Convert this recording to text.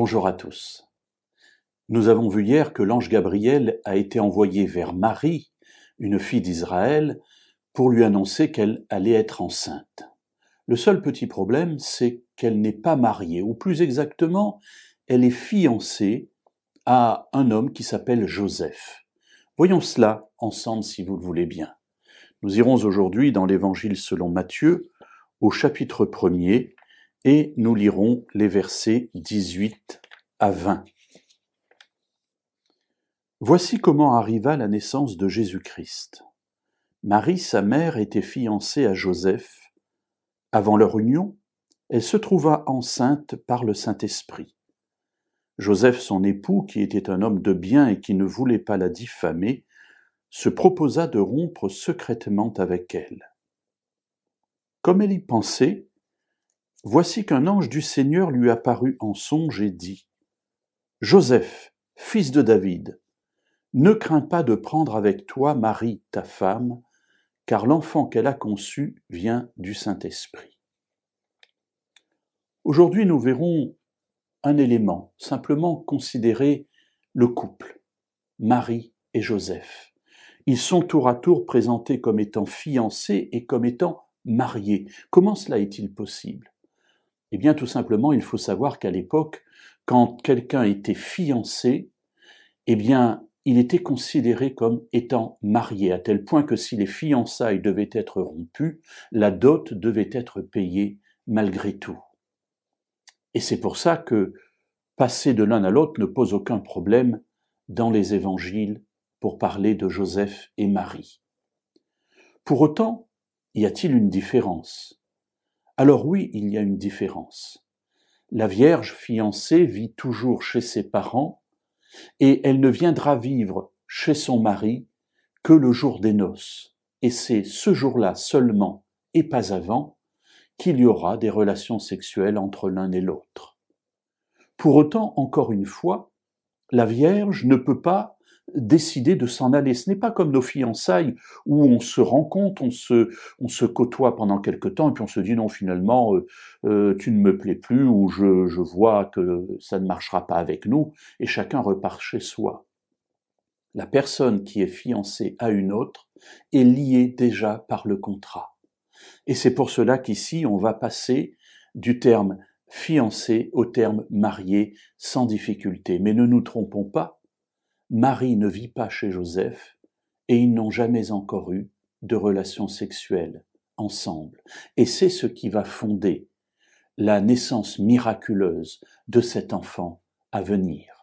Bonjour à tous. Nous avons vu hier que l'ange Gabriel a été envoyé vers Marie, une fille d'Israël, pour lui annoncer qu'elle allait être enceinte. Le seul petit problème, c'est qu'elle n'est pas mariée, ou plus exactement, elle est fiancée à un homme qui s'appelle Joseph. Voyons cela ensemble si vous le voulez bien. Nous irons aujourd'hui dans l'Évangile selon Matthieu, au chapitre 1er, et nous lirons les versets 18 à 20. Voici comment arriva la naissance de Jésus-Christ. Marie, sa mère, était fiancée à Joseph. Avant leur union, elle se trouva enceinte par le Saint-Esprit. Joseph, son époux, qui était un homme de bien et qui ne voulait pas la diffamer, se proposa de rompre secrètement avec elle. Comme elle y pensait, voici qu'un ange du Seigneur lui apparut en songe et dit Joseph, fils de David, ne crains pas de prendre avec toi Marie, ta femme, car l'enfant qu'elle a conçu vient du Saint-Esprit. Aujourd'hui, nous verrons un élément, simplement considérer le couple, Marie et Joseph. Ils sont tour à tour présentés comme étant fiancés et comme étant mariés. Comment cela est-il possible? Eh bien, tout simplement, il faut savoir qu'à l'époque, quand quelqu'un était fiancé, eh bien, il était considéré comme étant marié, à tel point que si les fiançailles devaient être rompues, la dot devait être payée malgré tout. Et c'est pour ça que passer de l'un à l'autre ne pose aucun problème dans les évangiles pour parler de Joseph et Marie. Pour autant, y a-t-il une différence? Alors oui, il y a une différence. La Vierge fiancée vit toujours chez ses parents et elle ne viendra vivre chez son mari que le jour des noces. Et c'est ce jour-là seulement, et pas avant, qu'il y aura des relations sexuelles entre l'un et l'autre. Pour autant, encore une fois, la Vierge ne peut pas décider de s'en aller. Ce n'est pas comme nos fiançailles où on se rencontre, on se, on se côtoie pendant quelque temps et puis on se dit non finalement euh, euh, tu ne me plais plus ou je, je vois que ça ne marchera pas avec nous et chacun repart chez soi. La personne qui est fiancée à une autre est liée déjà par le contrat. Et c'est pour cela qu'ici on va passer du terme fiancé au terme marié sans difficulté. Mais ne nous trompons pas, Marie ne vit pas chez Joseph et ils n'ont jamais encore eu de relations sexuelles ensemble. Et c'est ce qui va fonder la naissance miraculeuse de cet enfant à venir.